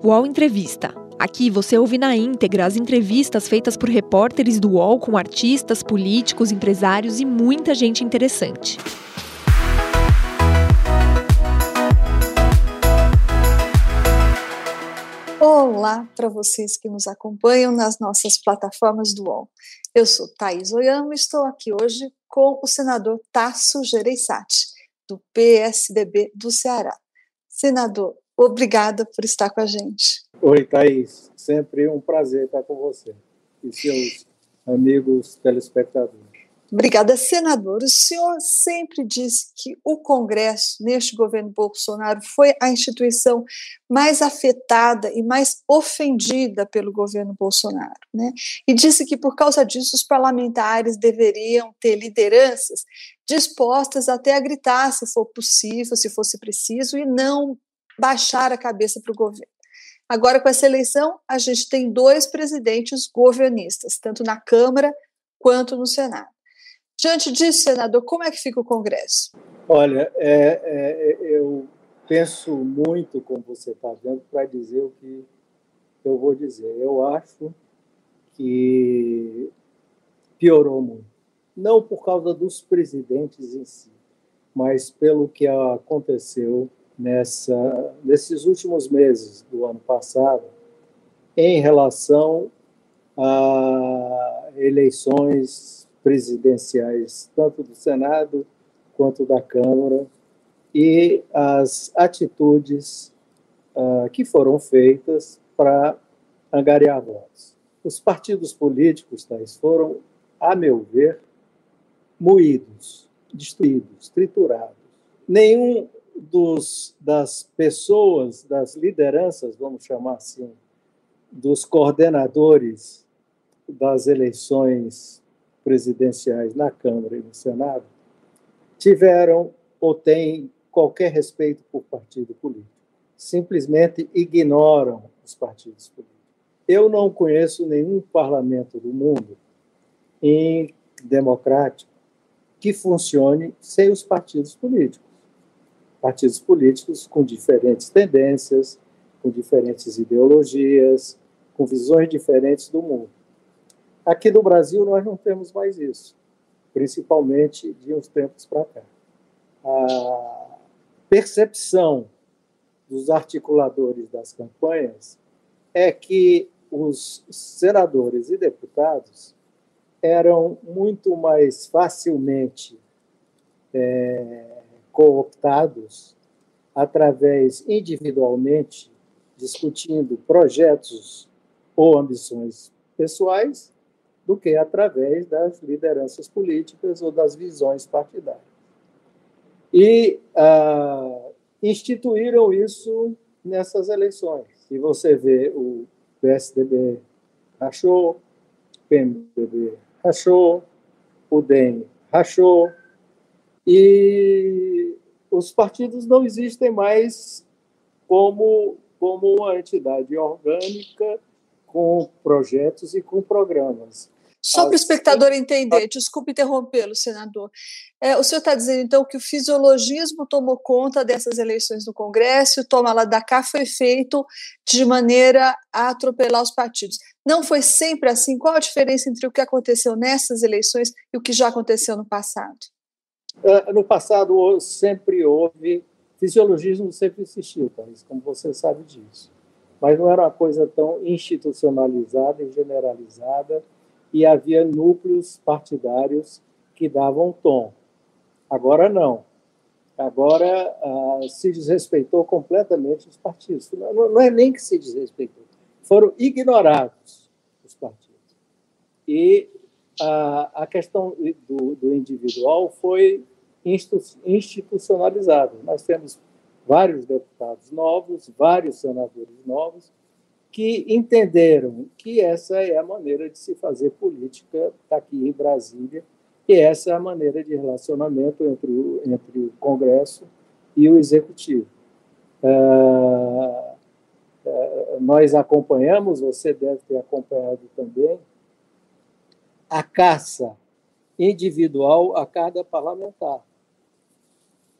UOL Entrevista. Aqui você ouve na íntegra as entrevistas feitas por repórteres do UOL com artistas, políticos, empresários e muita gente interessante. Olá para vocês que nos acompanham nas nossas plataformas do UOL. Eu sou Thaís Oyama e estou aqui hoje com o senador Tasso Gereissati, do PSDB do Ceará. Senador, obrigada por estar com a gente. Oi, Thaís. Sempre um prazer estar com você e seus amigos telespectadores. Obrigada, senador. O senhor sempre disse que o Congresso, neste governo Bolsonaro, foi a instituição mais afetada e mais ofendida pelo governo Bolsonaro. Né? E disse que, por causa disso, os parlamentares deveriam ter lideranças dispostas até a gritar, se for possível, se fosse preciso, e não baixar a cabeça para o governo. Agora, com essa eleição, a gente tem dois presidentes governistas, tanto na Câmara quanto no Senado. Diante disso, senador, como é que fica o Congresso? Olha, é, é, eu penso muito, como você está vendo, para dizer o que eu vou dizer. Eu acho que piorou muito. Não por causa dos presidentes em si, mas pelo que aconteceu nessa, nesses últimos meses do ano passado em relação a eleições presidenciais, tanto do Senado quanto da Câmara, e as atitudes uh, que foram feitas para angariar votos. Os partidos políticos, tais, foram, a meu ver, moídos, destruídos, triturados. Nenhum dos, das pessoas, das lideranças, vamos chamar assim, dos coordenadores das eleições presidenciais na Câmara e no Senado tiveram ou têm qualquer respeito por partido político. Simplesmente ignoram os partidos políticos. Eu não conheço nenhum parlamento do mundo em democrático que funcione sem os partidos políticos. Partidos políticos com diferentes tendências, com diferentes ideologias, com visões diferentes do mundo. Aqui no Brasil, nós não temos mais isso, principalmente de uns tempos para cá. A percepção dos articuladores das campanhas é que os senadores e deputados eram muito mais facilmente é, cooptados através individualmente discutindo projetos ou ambições pessoais do que através das lideranças políticas ou das visões partidárias. E ah, instituíram isso nessas eleições. E você vê o PSDB rachou, o PMDB rachou, o DEM rachou, e os partidos não existem mais como, como uma entidade orgânica com projetos e com programas. Só para o espectador entender, desculpe interrompê-lo, senador. É, o senhor está dizendo, então, que o fisiologismo tomou conta dessas eleições no Congresso, o toma lá da cá foi feito de maneira a atropelar os partidos. Não foi sempre assim? Qual a diferença entre o que aconteceu nessas eleições e o que já aconteceu no passado? É, no passado sempre houve, fisiologismo sempre existiu, Thaís, como você sabe disso. Mas não era uma coisa tão institucionalizada e generalizada e havia núcleos partidários que davam tom. Agora não. Agora ah, se desrespeitou completamente os partidos. Não, não, é nem que se desrespeitou, foram ignorados os partidos. E ah, a questão do, do individual foi institucionalizada. Nós temos vários deputados novos, vários senadores novos, que entenderam que essa é a maneira de se fazer política aqui em Brasília, e essa é a maneira de relacionamento entre o, entre o Congresso e o Executivo. Uh, uh, nós acompanhamos, você deve ter acompanhado também, a caça individual a cada parlamentar,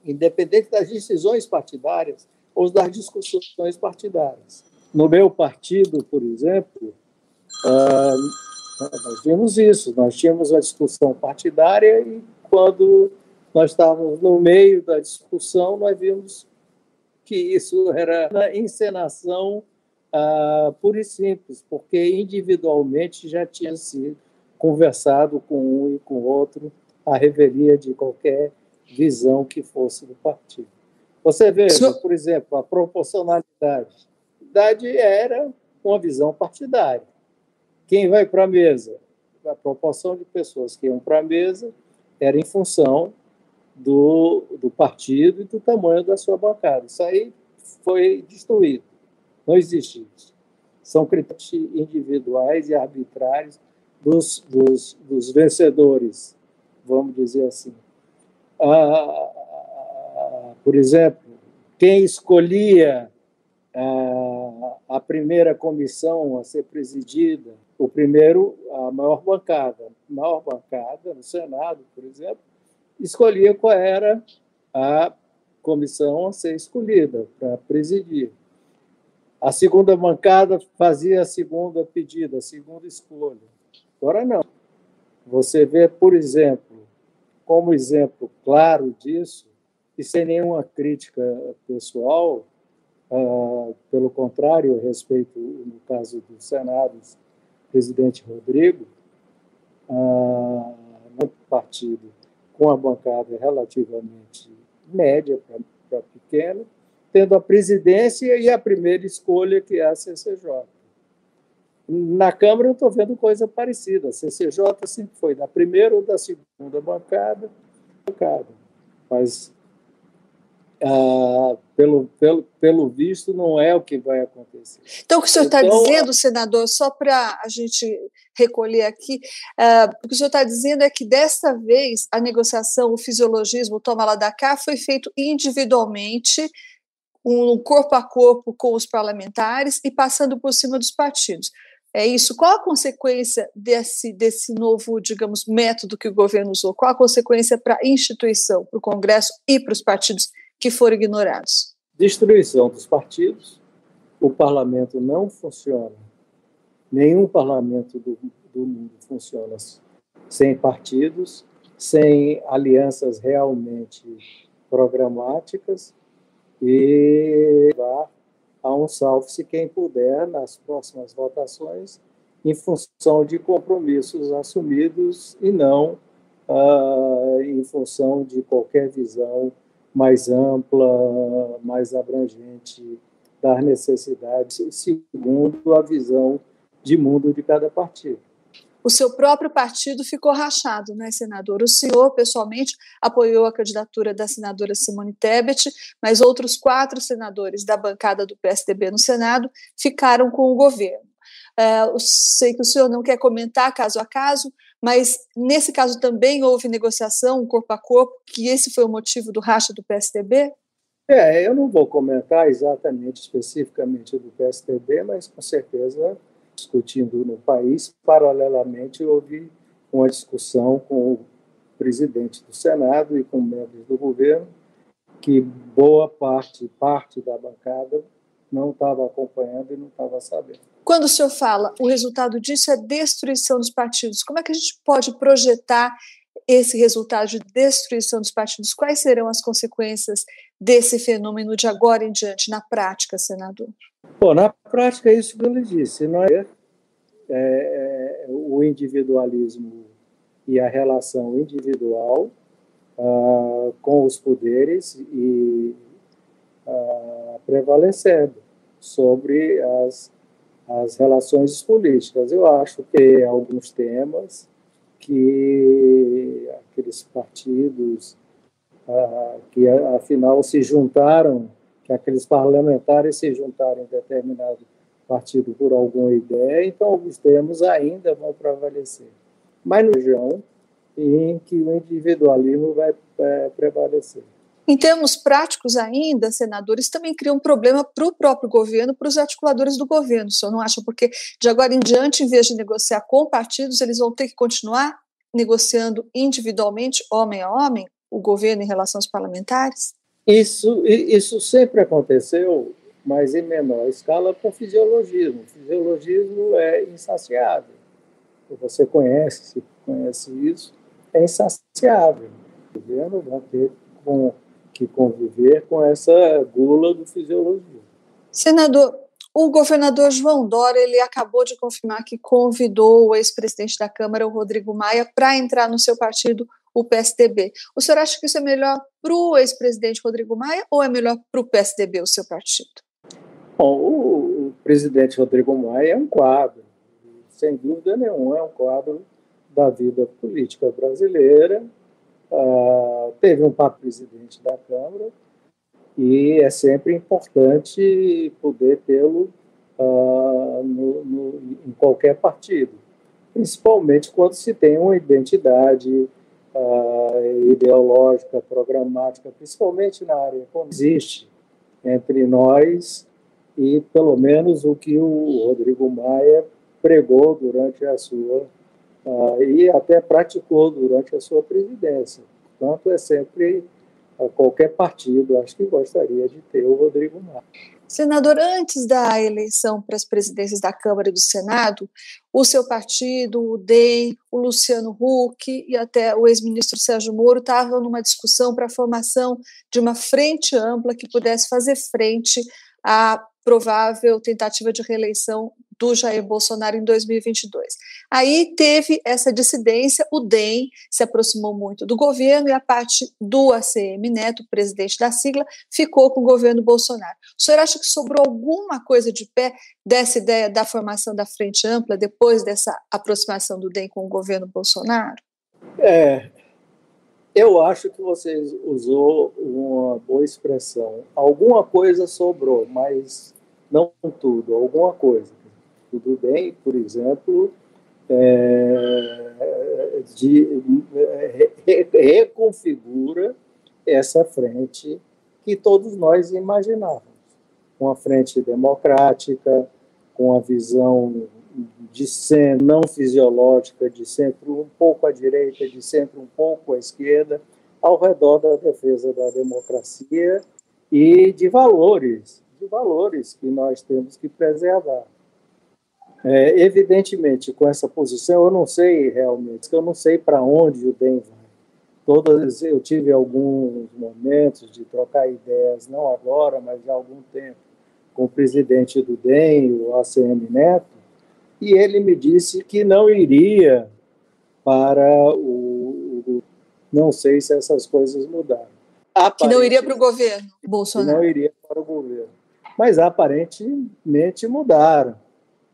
independente das decisões partidárias ou das discussões partidárias. No meu partido, por exemplo, ah, nós vimos isso, nós tínhamos a discussão partidária e quando nós estávamos no meio da discussão, nós vimos que isso era encenação ah, pura e simples, porque individualmente já tinha sido conversado com um e com o outro a revelia de qualquer visão que fosse do partido. Você vê, por exemplo, a proporcionalidade. A idade era uma visão partidária. Quem vai para a mesa? A proporção de pessoas que iam para a mesa era em função do, do partido e do tamanho da sua bancada. Isso aí foi destruído. Não existe isso. São critérios individuais e arbitrários dos, dos, dos vencedores, vamos dizer assim. Ah, por exemplo, quem escolhia a, a primeira comissão a ser presidida, o primeiro, a maior bancada, a maior bancada no Senado, por exemplo, escolhia qual era a comissão a ser escolhida para presidir. A segunda bancada fazia a segunda pedida, a segunda escolha. Agora não. Você vê, por exemplo, como exemplo claro disso, e sem nenhuma crítica pessoal, uh, pelo contrário, eu respeito, no caso do Senado, o presidente Rodrigo, uh, no partido com a bancada relativamente média para pequena, tendo a presidência e a primeira escolha, que é a CCJ. Na Câmara eu estou vendo coisa parecida. A CCJ sempre foi da primeira ou da segunda bancada, bancada. mas ah, pelo, pelo, pelo visto, não é o que vai acontecer. Então, o que o senhor está então, dizendo, senador, só para a gente recolher aqui, uh, o que o senhor está dizendo é que desta vez a negociação, o fisiologismo, o toma lá da cá, foi feito individualmente, um corpo a corpo com os parlamentares e passando por cima dos partidos. É isso. Qual a consequência desse, desse novo, digamos, método que o governo usou? Qual a consequência para a instituição, para o Congresso e para os partidos que foram ignorados? Destruição dos partidos. O parlamento não funciona. Nenhum parlamento do, do mundo funciona sem partidos, sem alianças realmente programáticas e a um salve-se quem puder nas próximas votações em função de compromissos assumidos e não uh, em função de qualquer visão mais ampla, mais abrangente das necessidades, segundo a visão de mundo de cada partido. O seu próprio partido ficou rachado, né, senador? O senhor, pessoalmente, apoiou a candidatura da senadora Simone Tebet, mas outros quatro senadores da bancada do PSDB no Senado ficaram com o governo. Uh, sei que o senhor não quer comentar caso a caso, mas nesse caso também houve negociação, corpo a corpo, que esse foi o motivo do racha do PSDB? É, eu não vou comentar exatamente, especificamente do PSDB, mas com certeza discutindo no país, paralelamente houve uma discussão com o presidente do Senado e com membros do governo, que boa parte, parte da bancada não estava acompanhando e não estava sabendo. Quando o senhor fala o resultado disso é destruição dos partidos, como é que a gente pode projetar esse resultado de destruição dos partidos? Quais serão as consequências desse fenômeno de agora em diante, na prática, senador? Bom, na prática é isso que eu lhe disse. Não é, é, é o individualismo e a relação individual ah, com os poderes e ah, prevalecendo sobre as as relações políticas. Eu acho que alguns temas que aqueles partidos que afinal se juntaram, que aqueles parlamentares se juntaram em determinado partido por alguma ideia, então alguns temas ainda vão prevalecer. Mas no região em que o individualismo vai é, prevalecer. Em termos práticos ainda, senadores, também cria um problema para o próprio governo, para os articuladores do governo. O senhor não acha? Porque de agora em diante, em vez de negociar com partidos, eles vão ter que continuar negociando individualmente, homem a homem, o governo em relação aos parlamentares? Isso, isso sempre aconteceu, mas em menor escala com fisiologismo. O fisiologismo é insaciável. Você conhece, conhece isso, é insaciável. O governo vai ter que conviver com essa gula do fisiologismo. Senador, o governador João Dória ele acabou de confirmar que convidou o ex-presidente da Câmara, o Rodrigo Maia, para entrar no seu partido, o PSDB. O senhor acha que isso é melhor para o ex-presidente Rodrigo Maia ou é melhor para o PSDB, o seu partido? Bom, o, presidente Rodrigo Maia é um quadro, sem dúvida nenhuma, é um quadro da vida política brasileira. Uh, teve um papo presidente da Câmara e é sempre importante poder tê-lo no, em qualquer partido, principalmente quando se tem uma identidade uh, ideológica, programática, principalmente na área que existe entre nós e pelo menos o que o Rodrigo Maia pregou durante a sua uh, e até praticou durante a sua presidência. Portanto, é sempre uh, qualquer partido, acho que gostaria de ter o Rodrigo Maia. Senador, antes da eleição para as presidências da Câmara e do Senado, o seu partido, o DEM, o Luciano Huck e até o ex-ministro Sérgio Moro estavam numa discussão para a formação de uma frente ampla que pudesse fazer frente à provável tentativa de reeleição do Jair Bolsonaro em 2022. Aí teve essa dissidência, o DEM se aproximou muito do governo e a parte do ACM Neto, presidente da sigla, ficou com o governo Bolsonaro. O senhor acha que sobrou alguma coisa de pé dessa ideia da formação da frente ampla depois dessa aproximação do DEM com o governo Bolsonaro? É, eu acho que você usou uma boa expressão. Alguma coisa sobrou, mas não tudo, alguma coisa tudo bem, por exemplo, é, de, re, reconfigura essa frente que todos nós imaginávamos. Uma frente democrática, com a visão de centro não fisiológica, de centro um pouco à direita, de centro um pouco à esquerda, ao redor da defesa da democracia e de valores, de valores que nós temos que preservar. É, evidentemente, com essa posição, eu não sei realmente, eu não sei para onde o DEM vai. Todas, eu tive alguns momentos de trocar ideias, não agora, mas já há algum tempo, com o presidente do DEM, o ACM Neto, e ele me disse que não iria para o. o não sei se essas coisas mudaram. Que não iria para o governo, Bolsonaro. Não iria para o governo. Mas aparentemente mudaram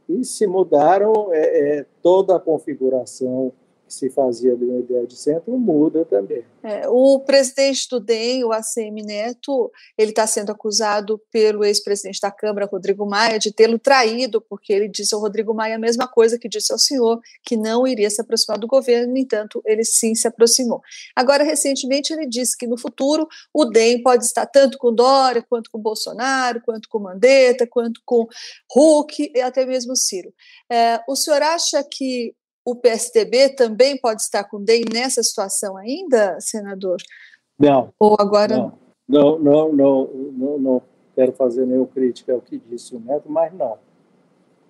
e se mudaram é, é, toda a configuração que se fazia de uma ideia de centro muda também. É, o presidente do DEM, o ACM Neto, ele está sendo acusado pelo ex-presidente da Câmara, Rodrigo Maia, de tê-lo traído, porque ele disse ao Rodrigo Maia a mesma coisa que disse ao senhor, que não iria se aproximar do governo, no entanto, ele sim se aproximou. Agora, recentemente, ele disse que no futuro o DEM pode estar tanto com Dória, quanto com Bolsonaro, quanto com Mandetta, quanto com Huck e até mesmo Ciro. É, o senhor acha que o PSDB também pode estar com o DEM nessa situação ainda, senador? Não. Ou agora. Não, não, não, não, não, não quero fazer nenhuma crítica ao que disse o Neto, mas não.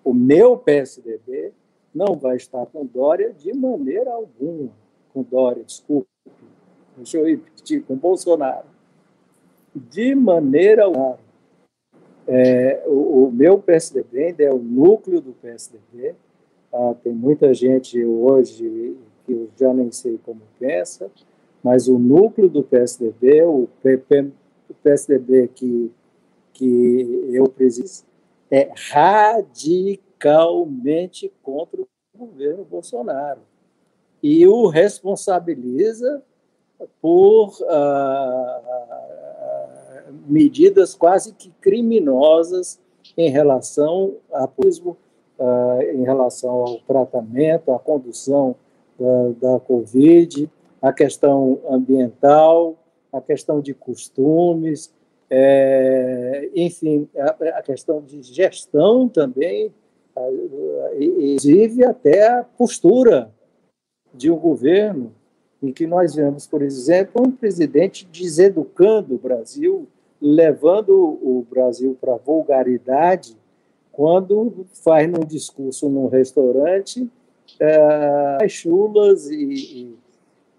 O meu PSDB não vai estar com Dória de maneira alguma. Com Dória, desculpe. Deixa eu repetir, com Bolsonaro. De maneira alguma. É, o, o meu PSDB ainda é o núcleo do PSDB, ah, tem muita gente hoje que eu já nem sei como pensa, mas o núcleo do PSDB, o, PSDB que, que eu presido, é radicalmente contra o governo Bolsonaro. E o responsabiliza por ah, medidas quase que criminosas em relação a turismo uh, em relação ao tratamento, à condução da, da Covid, a questão ambiental, a questão de costumes, é, enfim, a, a, questão de gestão também, inclusive até a postura de um governo em que nós vemos, por exemplo, um presidente deseducando o Brasil, levando o Brasil para vulgaridade quando faz num discurso num restaurante é, chulas e,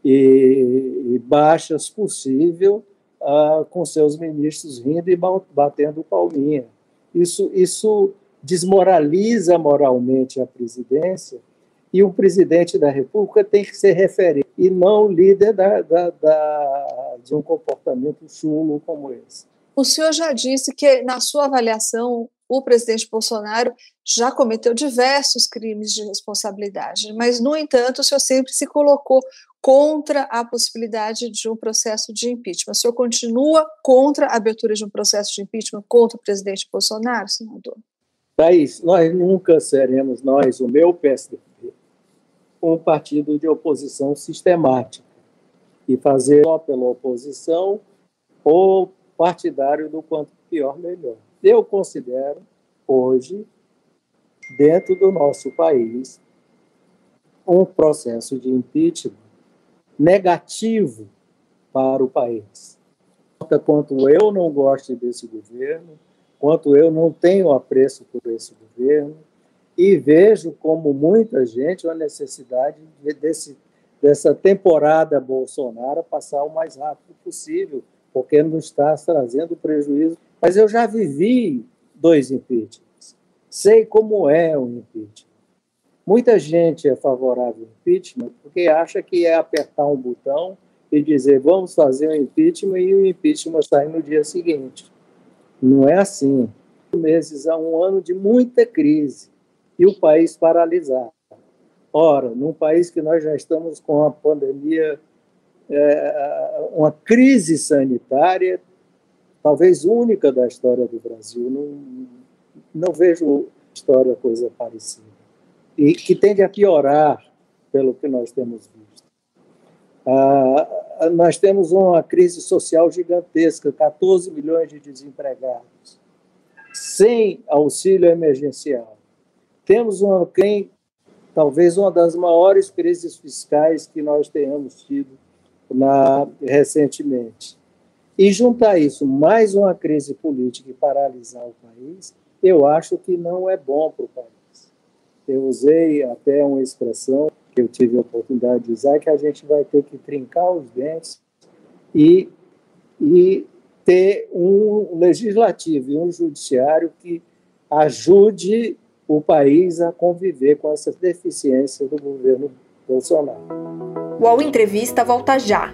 e, e, baixas possível uh, com seus ministros rindo e batendo palminha. Isso, isso desmoraliza moralmente a presidência e o presidente da República tem que ser referente e não líder da, da, da, de um comportamento chulo como esse. O senhor já disse que, na sua avaliação, o presidente Bolsonaro já cometeu diversos crimes de responsabilidade, mas, no entanto, o senhor sempre se colocou contra a possibilidade de um processo de impeachment. O senhor continua contra a abertura de um processo de impeachment contra o presidente Bolsonaro, senador? Thaís, nós nunca seremos, nós, o meu PSDB, um partido de oposição sistemática e fazer só pela oposição ou partidário do quanto pior, melhor. Eu considero, hoje, dentro do nosso país, um processo de impeachment negativo para o país. Quanto eu não gosto desse governo, quanto eu não tenho apreço por esse governo, e vejo como muita gente a necessidade de, desse, dessa temporada Bolsonaro passar o mais rápido possível, porque não está trazendo prejuízo. Mas eu já vivi dois impeachments, sei como é o impeachment. Muita gente é favorável ao impeachment porque acha que é apertar um botão e dizer vamos fazer o impeachment e o impeachment sai no dia seguinte. Não é assim. Meses a um ano de muita crise e o país paralisado. Ora, num país que nós já estamos com a pandemia, é, uma crise sanitária, talvez única da história do Brasil, não, não vejo história coisa parecida. E que tende a piorar, pelo que nós temos visto. Ah, nós temos uma crise social gigantesca, 14 milhões de desempregados, sem auxílio emergencial temos uma, quem, talvez uma das maiores crises fiscais que nós tenhamos tido na, recentemente. E juntar isso mais uma crise política e paralisar o país, eu acho que não é bom para o país. Eu usei até uma expressão que eu tive a oportunidade de usar, que a gente vai ter que trincar os dentes e, e ter um legislativo e um judiciário que ajude o país a conviver com essas deficiências do governo Bolsonaro. O UOL Entrevista volta já.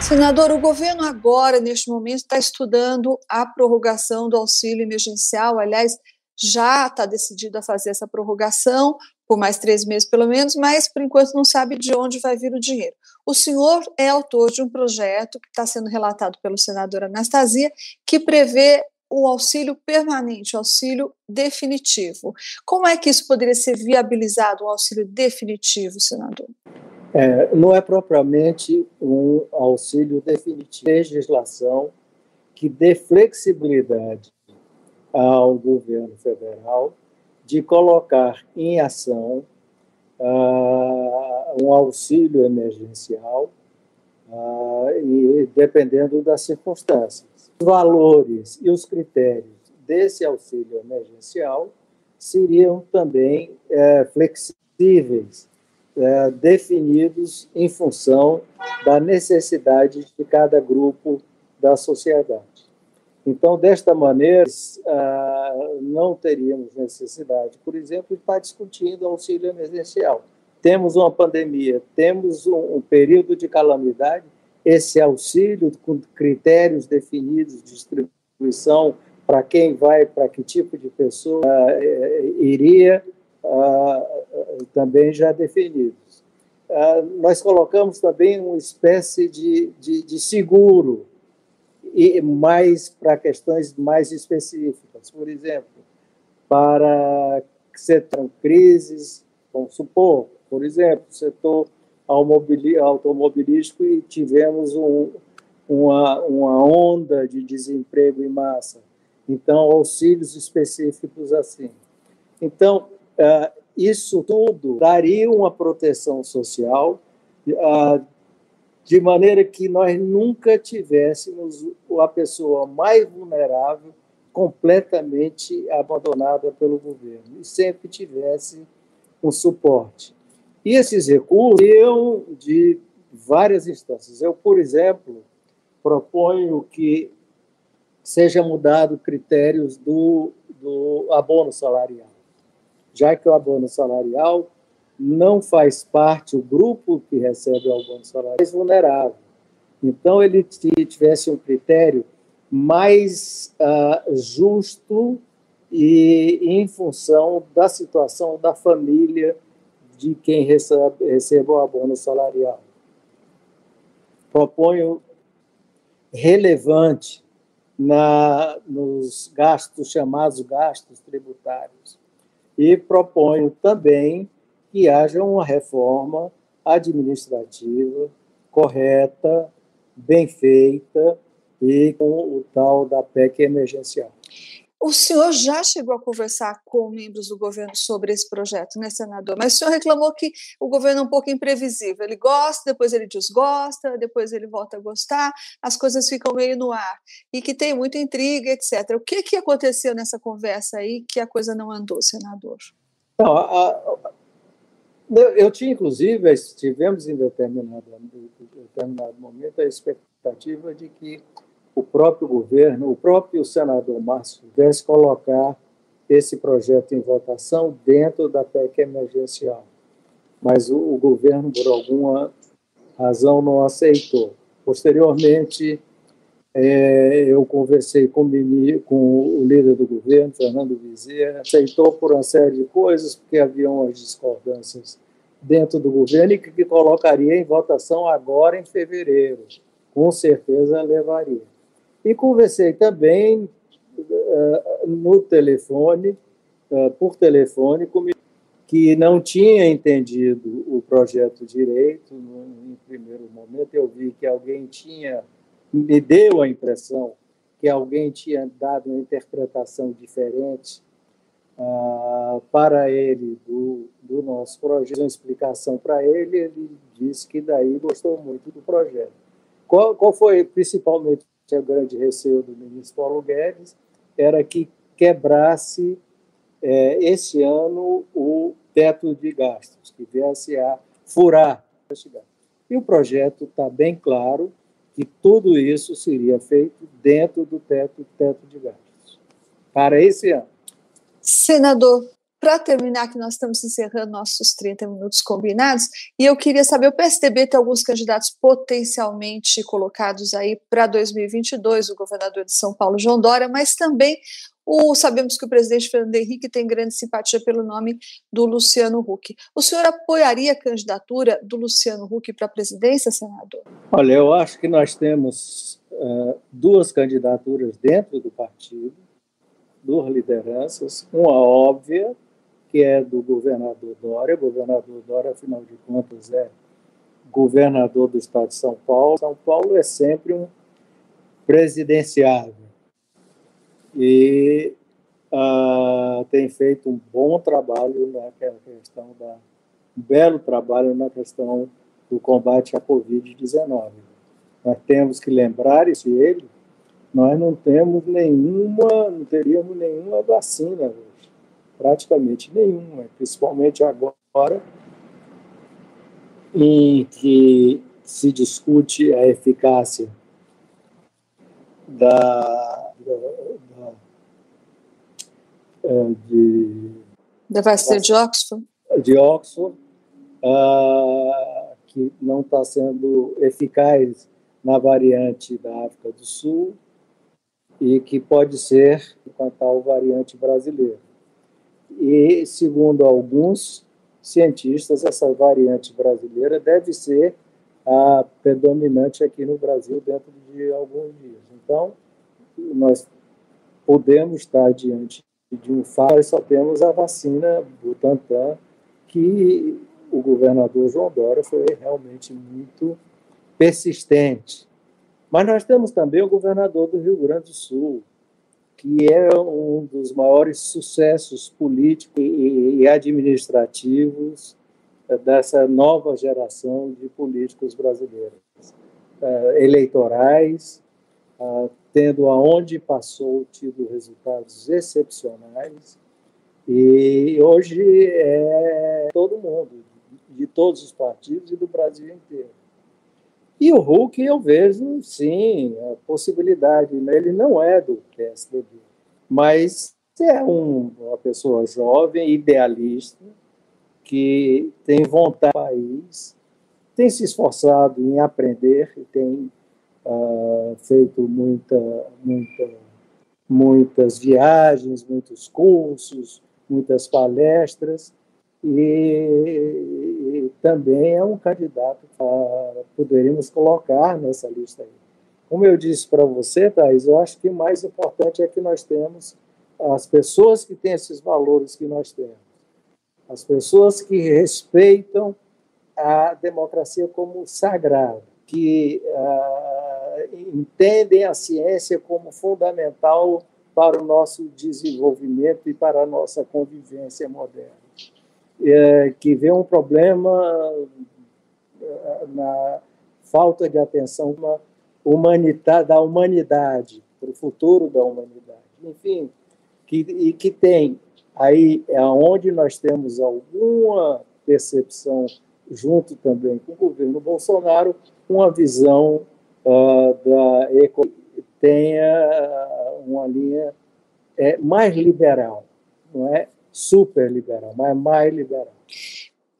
Senador, o governo agora, neste momento, está estudando a prorrogação do auxílio emergencial. Aliás, já está decidido a fazer essa prorrogação por mais três meses, pelo menos, mas por enquanto não sabe de onde vai vir o dinheiro. O senhor é autor de um projeto que está sendo relatado pelo senador Anastasia, que prevê o auxílio permanente, o auxílio definitivo. Como é que isso poderia ser viabilizado, um auxílio definitivo, senador? É, não é propriamente um auxílio definitivo. Legislação que dê flexibilidade ao governo federal de colocar em ação uh, um auxílio emergencial, uh, e, dependendo das circunstâncias. Os valores e os critérios desse auxílio emergencial seriam também é, flexíveis é, definidos em função da necessidade de cada grupo da sociedade. Então, desta maneira, ah, não teríamos necessidade, por exemplo, de estar discutindo auxílio emergencial. Temos uma pandemia, temos um período de calamidade, esse auxílio com critérios definidos de distribuição para quem vai, para que tipo de pessoa uh, iria, uh, também já definidos. uh, nós colocamos também uma espécie de, de, de seguro, e mais para questões mais específicas. Por exemplo, para setor crises, vamos supor, por exemplo, setor automobilístico e tivemos um, uma, uma onda de desemprego em massa. Então, auxílios específicos assim. Então, uh, isso tudo daria uma proteção social uh, de maneira que nós nunca tivéssemos a pessoa mais vulnerável completamente abandonada pelo governo e sempre tivesse um suporte. E esses recursos iam de várias instâncias. Eu, por exemplo, proponho que seja mudado critérios do, do abono salarial, já que o abono salarial não faz parte, o grupo que recebe o abono salarial é vulnerável. Então, ele tivesse um critério mais uh, justo e em função da situação da família de quem recebe, recebe o abono salarial. Proponho relevante na, nos gastos chamados gastos tributários e proponho também que haja uma reforma administrativa correta, bem feita e com o tal da PEC emergencial. O senhor já chegou a conversar com membros do governo sobre esse projeto, né, senador? Mas o senhor reclamou que o governo é um pouco imprevisível. Ele gosta, depois ele desgosta, depois ele volta a gostar, as coisas ficam meio no ar. E que tem muita intriga, etc. O que, que aconteceu nessa conversa aí que a coisa não andou, senador? Não, a, a, eu tinha, inclusive, tivemos em determinado, em determinado momento a expectativa de que o próprio governo, o próprio senador Márcio, pudesse colocar esse projeto em votação dentro da PEC emergencial. Mas o, o governo, por alguma razão, não aceitou. Posteriormente, é, eu conversei com o, com o, líder do governo, Fernando Vizerra, aceitou por uma série de coisas, porque havia umas discordâncias dentro do governo e que, que colocaria em votação agora em fevereiro. Com certeza levaria. E conversei também uh, no telefone, uh, por telefone, comigo, que não tinha entendido o projeto direito. No, em primeiro momento, eu vi que alguém tinha, me deu a impressão que alguém tinha dado uma interpretação diferente uh, para ele do, do nosso projeto, uma explicação para ele. Ele disse que daí gostou muito do projeto. Qual, qual foi principalmente o grande receio do ministro Paulo Guedes era que quebrasse é, esse ano o teto de gastos, que viesse a furar E o projeto está bem claro que tudo isso seria feito dentro do teto, teto de gastos para esse ano. Senador, para terminar, que nós estamos encerrando nossos 30 minutos combinados, e eu queria saber: o PSDB tem alguns candidatos potencialmente colocados aí para 2022, o governador de São Paulo, João Dória, mas também o, sabemos que o presidente Fernando Henrique tem grande simpatia pelo nome do Luciano Huck. O senhor apoiaria a candidatura do Luciano Huck para a presidência, senador? Olha, eu acho que nós temos uh, duas candidaturas dentro do partido, duas lideranças, uma óbvia, que é do governador Dória. O governador Dória, afinal de contas, é governador do estado de São Paulo. São Paulo é sempre um presidenciável e uh, tem feito um bom trabalho na questão da um belo trabalho na questão do combate à Covid-19. Nós temos que lembrar isso ele, nós não temos nenhuma, não teríamos nenhuma vacina praticamente nenhuma, principalmente agora em que se discute a eficácia da, da, da é, de, da vacina de Oxford, de Oxford uh, que não está sendo eficaz na variante da África do Sul e que pode ser com a tal variante brasileira e, segundo alguns, cientistas, essa variante brasileira deve ser a predominante aqui no Brasil dentro de alguns dias. Então, nós podemos estar diante de um fato, nós só temos a vacina Butantan, que o governador João Dória foi realmente muito persistente. Mas nós temos também o governador do Rio Grande do Sul, que é um dos maiores sucessos políticos e administrativos eh, dessa nova geração de políticos brasileiros, eh, eleitorais, ah, tendo aonde passou tido resultados excepcionais e hoje é todo mundo, de todos os partidos e do Brasil inteiro. E o Hulk, eu vejo, sim, a possibilidade. Né? Ele não é do PSDB, mas é um, uma pessoa jovem, idealista, que tem vontade do país, tem se esforçado em aprender e tem uh, feito muita, muita, muitas viagens, muitos cursos, muitas palestras e, também é um candidato que poderíamos colocar nessa lista aí. Como eu disse para você, Thais, eu acho que o mais importante é que nós temos as pessoas que têm esses valores que nós temos, as pessoas que respeitam a democracia como sagrada, que uh, entendem a ciência como fundamental para o nosso desenvolvimento e para a nossa convivência moderna é, que vê um problema é, na falta de atenção uma humanidade, da humanidade, para o futuro da humanidade. Enfim, que, e que tem aí é onde nós temos alguma percepção, junto também com o governo Bolsonaro, uma visão uh, da tenha uma linha é, mais liberal, não é? Super liberal, mas mais liberal.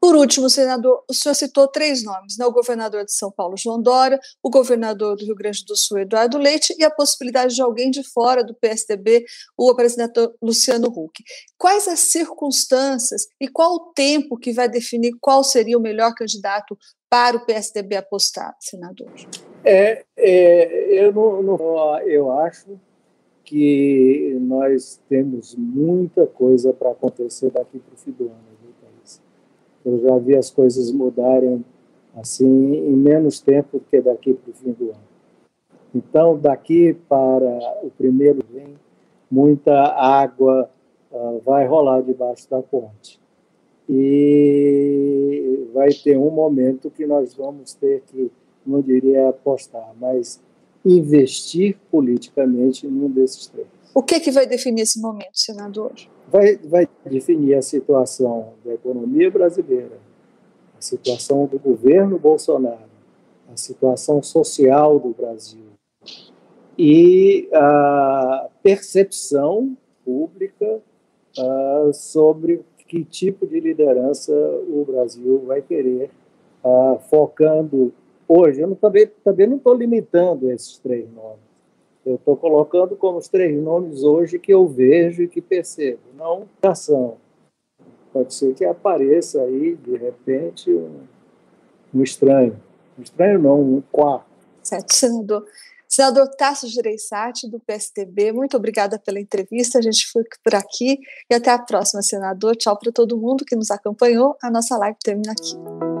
Por último, senador, o senhor citou três nomes, né? o governador de São Paulo, João Dória, o governador do Rio Grande do Sul, Eduardo Leite, e a possibilidade de alguém de fora do PSDB, o apresentador Luciano Huck. Quais as circunstâncias e qual o tempo que vai definir qual seria o melhor candidato para o PSDB apostar, senador? É, é eu, não, não, eu acho que nós temos muita coisa para acontecer daqui para o fim do ano, Thaís? Eu já vi as coisas mudarem assim em menos tempo do que daqui para o fim do ano. Então, daqui para o primeiro vem, muita água uh, vai rolar debaixo da ponte. E vai ter um momento que nós vamos ter que, não diria apostar, mas investir politicamente num desses três. O que, que vai definir esse momento, senador? Vai, vai definir a situação da economia brasileira, a situação do governo Bolsonaro, a situação social do Brasil e a percepção pública uh, sobre que tipo de liderança o Brasil vai querer, uh, focando hoje. Eu não, também, também não estou limitando esses três nomes. Eu estou colocando como os três nomes hoje que eu vejo e que percebo, não ação. Pode ser que apareça aí, de repente, um, um estranho. Um estranho não, um quarto. Certo, senador. Senador Tasso Gereissati, do PSDB, muito obrigada pela entrevista. A gente fica por aqui e até a próxima, senador. Tchau para todo mundo que nos acompanhou. A nossa live termina aqui.